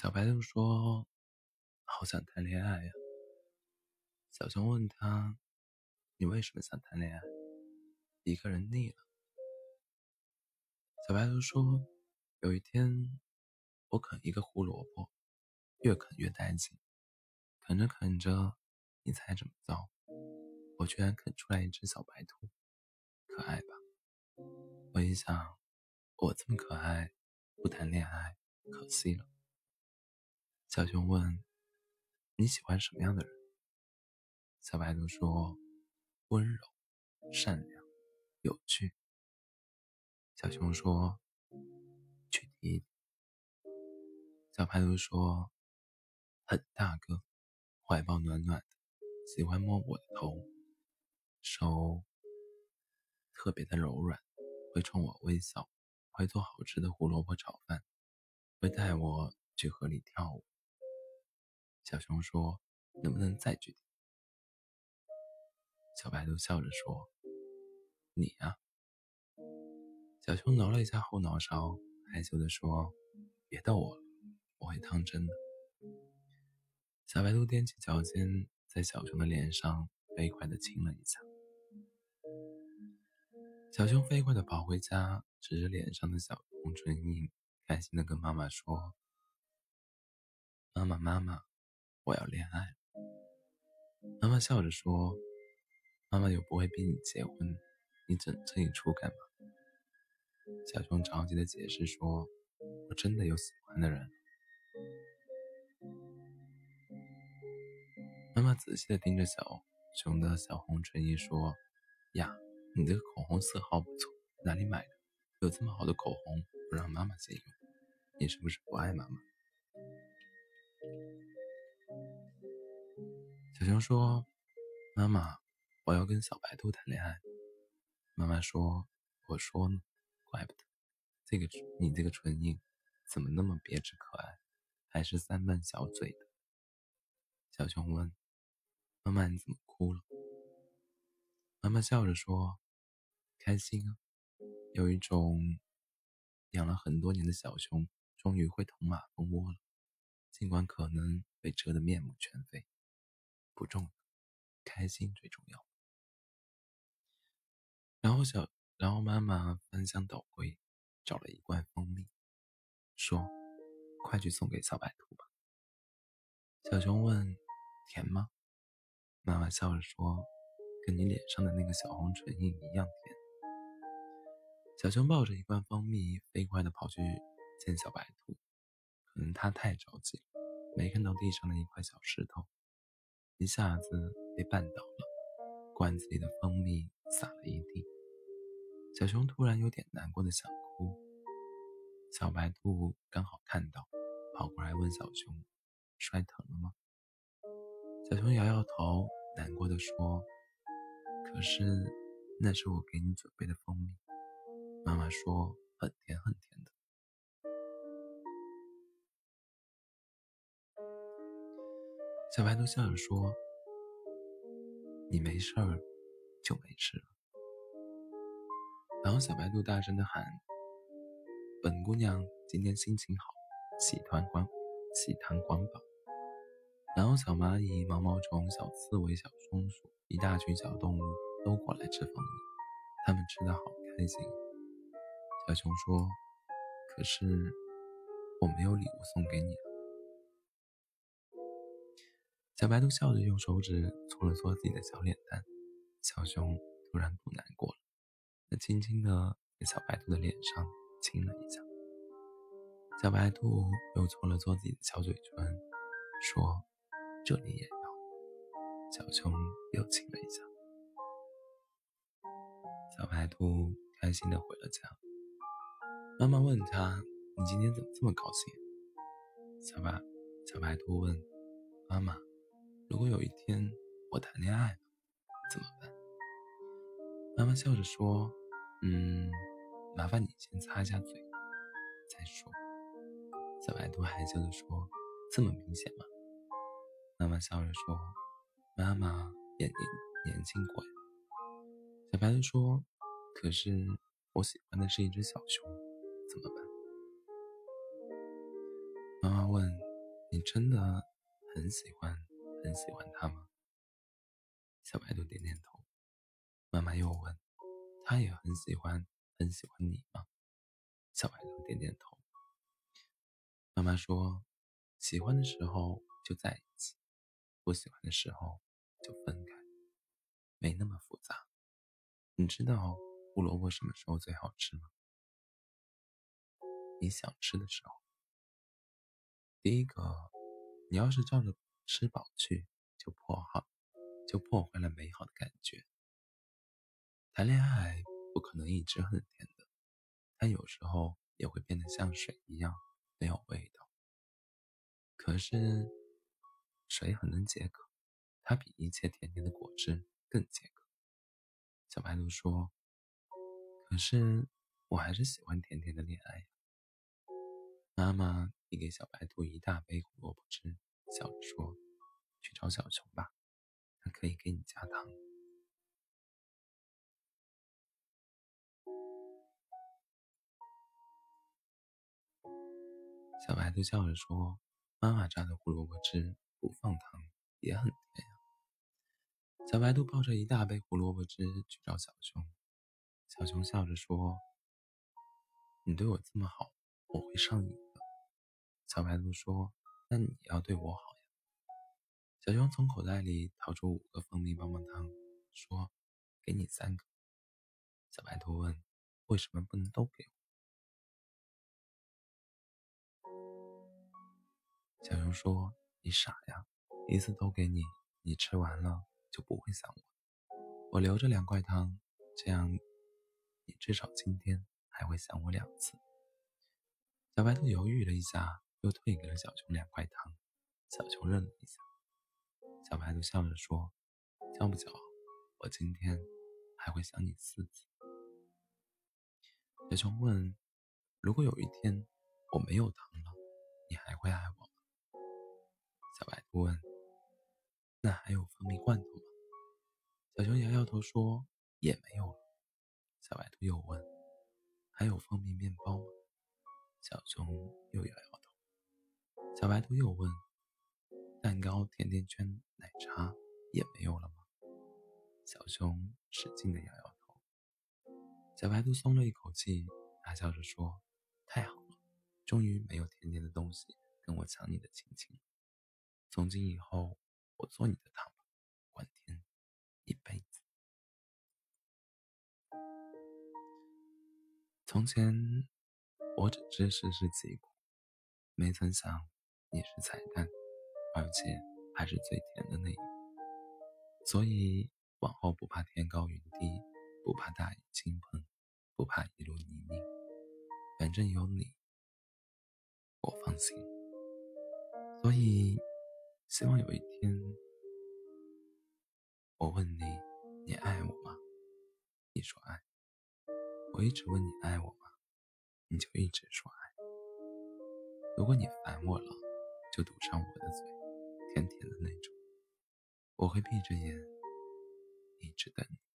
小白兔说：“好想谈恋爱呀。”小熊问他：“你为什么想谈恋爱？一个人腻了。”小白兔说：“有一天，我啃一个胡萝卜，越啃越带劲，啃着啃着，你猜怎么着？我居然啃出来一只小白兔，可爱吧？我一想，我这么可爱，不谈恋爱可惜了。”小熊问：“你喜欢什么样的人？”小白兔说：“温柔、善良、有趣。”小熊说：“具体。”小白兔说：“很大个，怀抱暖暖的，喜欢摸我的头，手特别的柔软，会冲我微笑，会做好吃的胡萝卜炒饭，会带我去河里跳舞。”小熊说：“能不能再具体？”小白兔笑着说：“你呀。”小熊挠了一下后脑勺，害羞地说：“别逗我了，我会当真的。”小白兔踮起脚尖，在小熊的脸上飞快地亲了一下。小熊飞快地跑回家，指着脸上的小红唇印，开心地跟妈妈说：“妈妈，妈妈。”我要恋爱。妈妈笑着说：“妈妈又不会逼你结婚，你整这一出干嘛？”小熊着急的解释说：“我真的有喜欢的人。”妈妈仔细的盯着小熊的小红唇印说：“呀，你这个口红色号不错，哪里买的？有这么好的口红不让妈妈先用，你是不是不爱妈妈？”小熊说：“妈妈，我要跟小白兔谈恋爱。”妈妈说：“我说呢，怪不得，这个你这个唇印怎么那么别致可爱，还是三瓣小嘴的。”小熊问：“妈妈，你怎么哭了？”妈妈笑着说：“开心啊，有一种养了很多年的小熊终于会捅马蜂窝了，尽管可能被蛰得面目全非。”不重要，开心最重要。然后小，然后妈妈翻箱倒柜，找了一罐蜂蜜，说：“快去送给小白兔吧。”小熊问：“甜吗？”妈妈笑着说：“跟你脸上的那个小红唇印一样甜。”小熊抱着一罐蜂蜜，飞快地跑去见小白兔。可能他太着急了，没看到地上的一块小石头。一下子被绊倒了，罐子里的蜂蜜洒了一地。小熊突然有点难过的想哭，小白兔刚好看到，跑过来问小熊：“摔疼了吗？”小熊摇摇头，难过的说：“可是那是我给你准备的蜂蜜，妈妈说很甜很甜的。”小白兔笑着说：“你没事儿，就没事了。”然后小白兔大声的喊：“本姑娘今天心情好，喜团环，喜糖环保。”然后小蚂蚁、毛毛虫、小刺猬、小松鼠，一大群小动物都过来吃蜂蜜，他们吃的好开心。小熊说：“可是我没有礼物送给你。”小白兔笑着用手指搓了搓自己的小脸蛋，小熊突然不难过了，他轻轻地在小白兔的脸上亲了一下。小白兔又搓了搓自己的小嘴唇，说：“这里也要。”小熊又亲了一下。小白兔开心地回了家。妈妈问他：“你今天怎么这么高兴？”小白小白兔问妈妈。如果有一天我谈恋爱了，怎么办？妈妈笑着说：“嗯，麻烦你先擦一下嘴，再说。”小白兔害羞地说：“这么明显吗？”妈妈笑着说：“妈妈也年年轻过呀。”小白兔说：“可是我喜欢的是一只小熊，怎么办？”妈妈问：“你真的很喜欢很喜欢他吗？小白兔点点头。妈妈又问：“他也很喜欢很喜欢你吗？”小白兔点点头。妈妈说：“喜欢的时候就在一起，不喜欢的时候就分开，没那么复杂。”你知道胡萝卜什么时候最好吃吗？你想吃的时候。第一个，你要是照着吃饱去，就破好，就破坏了美好的感觉。谈恋爱不可能一直很甜的，它有时候也会变得像水一样没有味道。可是，水很能解渴，它比一切甜甜的果汁更解渴。小白兔说：“可是我还是喜欢甜甜的恋爱。”妈妈递给小白兔一大杯胡萝卜汁，笑着说：“去找小熊吧，他可以给你加糖。”小白兔笑着说：“妈妈榨的胡萝卜汁不放糖也很甜呀。”小白兔抱着一大杯胡萝卜汁去找小熊，小熊笑着说：“你对我这么好，我会上瘾的。”小白兔说：“那你要对我好呀。”小熊从口袋里掏出五个蜂蜜棒棒糖，说：“给你三个。”小白兔问：“为什么不能都给我？”小熊说：“你傻呀，一次都给你，你吃完了。”就不会想我，我留着两块糖，这样你至少今天还会想我两次。小白兔犹豫了一下，又退给了小熊两块糖。小熊愣了一下，小白兔笑着说：“叫不叫？我今天还会想你四次。”小熊问：“如果有一天我没有糖了，你还会爱我吗？”小白兔问：“那还有蜂蜜罐头吗？”小熊摇摇头说：“也没有了。”小白兔又问：“还有蜂蜜面包吗？”小熊又摇摇头。小白兔又问：“蛋糕、甜甜圈、奶茶也没有了吗？”小熊使劲的摇摇头。小白兔松了一口气，大笑着说：“太好了，终于没有甜甜的东西跟我抢你的亲亲。从今以后，我做你的糖。”管天一辈子。从前，我只知世事疾苦，没曾想你是彩蛋，而且还是最甜的那一个。所以往后不怕天高云低，不怕大雨倾盆，不怕一路泥泞，反正有你，我放心。所以，希望有一天。我问你，你爱我吗？你说爱。我一直问你爱我吗？你就一直说爱。如果你烦我了，就堵上我的嘴，甜甜的那种。我会闭着眼，一直等你。